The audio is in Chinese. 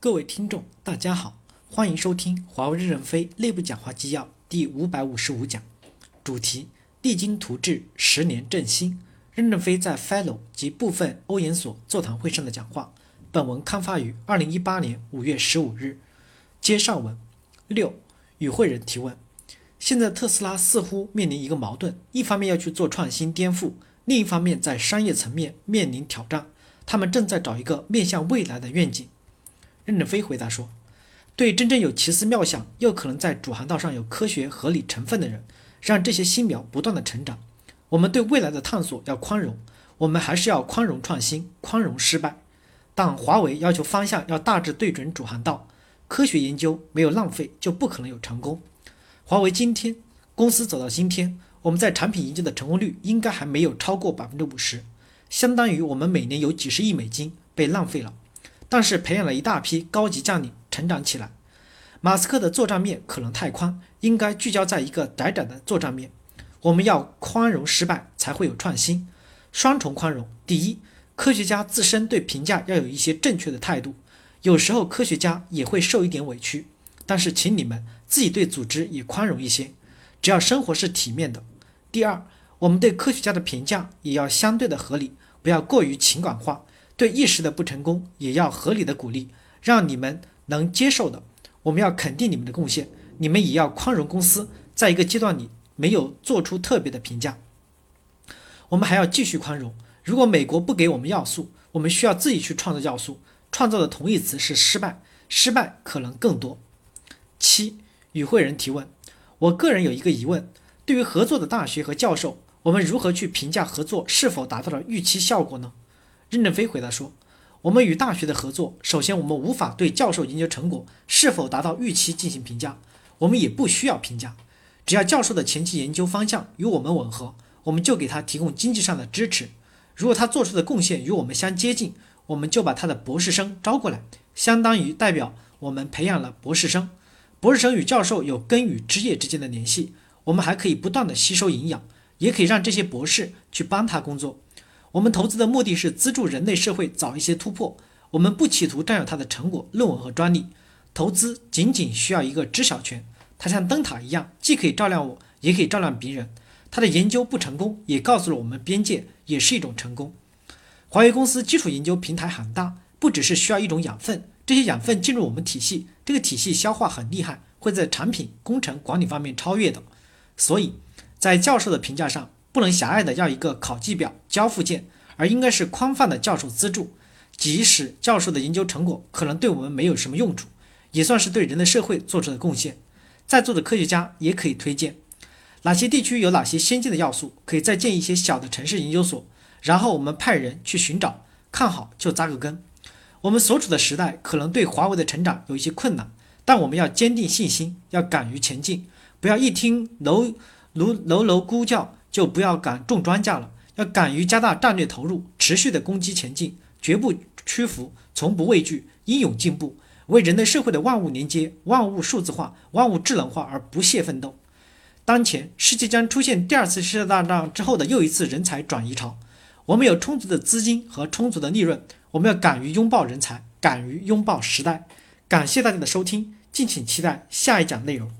各位听众，大家好，欢迎收听华为任正非内部讲话纪要第五百五十五讲，主题：励精图治，十年振兴。任正非在 Fellow 及部分欧研所座谈会上的讲话。本文刊发于二零一八年五月十五日。接上文六，与会人提问：现在特斯拉似乎面临一个矛盾，一方面要去做创新颠覆，另一方面在商业层面面临挑战。他们正在找一个面向未来的愿景。任正非回答说：“对真正有奇思妙想，又可能在主航道上有科学合理成分的人，让这些新苗不断的成长。我们对未来的探索要宽容，我们还是要宽容创新，宽容失败。但华为要求方向要大致对准主航道，科学研究没有浪费，就不可能有成功。华为今天公司走到今天，我们在产品研究的成功率应该还没有超过百分之五十，相当于我们每年有几十亿美金被浪费了。”但是培养了一大批高级将领成长起来，马斯克的作战面可能太宽，应该聚焦在一个窄窄的作战面。我们要宽容失败，才会有创新。双重宽容：第一，科学家自身对评价要有一些正确的态度，有时候科学家也会受一点委屈，但是请你们自己对组织也宽容一些，只要生活是体面的。第二，我们对科学家的评价也要相对的合理，不要过于情感化。对一时的不成功也要合理的鼓励，让你们能接受的。我们要肯定你们的贡献，你们也要宽容公司在一个阶段里没有做出特别的评价。我们还要继续宽容。如果美国不给我们要素，我们需要自己去创造要素。创造的同义词是失败，失败可能更多。七与会人提问：我个人有一个疑问，对于合作的大学和教授，我们如何去评价合作是否达到了预期效果呢？任正非回答说：“我们与大学的合作，首先我们无法对教授研究成果是否达到预期进行评价，我们也不需要评价。只要教授的前期研究方向与我们吻合，我们就给他提供经济上的支持。如果他做出的贡献与我们相接近，我们就把他的博士生招过来，相当于代表我们培养了博士生。博士生与教授有根与枝叶之间的联系，我们还可以不断的吸收营养，也可以让这些博士去帮他工作。”我们投资的目的是资助人类社会早一些突破，我们不企图占有它的成果、论文和专利。投资仅仅需要一个知晓权，它像灯塔一样，既可以照亮我，也可以照亮别人。它的研究不成功，也告诉了我们边界，也是一种成功。华为公司基础研究平台很大，不只是需要一种养分，这些养分进入我们体系，这个体系消化很厉害，会在产品、工程、管理方面超越的。所以在教授的评价上。不能狭隘的要一个考绩表、交付件，而应该是宽泛的教授资助。即使教授的研究成果可能对我们没有什么用处，也算是对人类社会做出的贡献。在座的科学家也可以推荐哪些地区有哪些先进的要素，可以再建一些小的城市研究所，然后我们派人去寻找，看好就扎个根。我们所处的时代可能对华为的成长有一些困难，但我们要坚定信心，要敢于前进，不要一听楼楼楼楼咕叫。就不要敢种庄稼了，要敢于加大战略投入，持续的攻击前进，绝不屈服，从不畏惧，英勇进步，为人类社会的万物连接、万物数字化、万物智能化而不懈奋斗。当前世界将出现第二次世界大战之后的又一次人才转移潮，我们有充足的资金和充足的利润，我们要敢于拥抱人才，敢于拥抱时代。感谢大家的收听，敬请期待下一讲内容。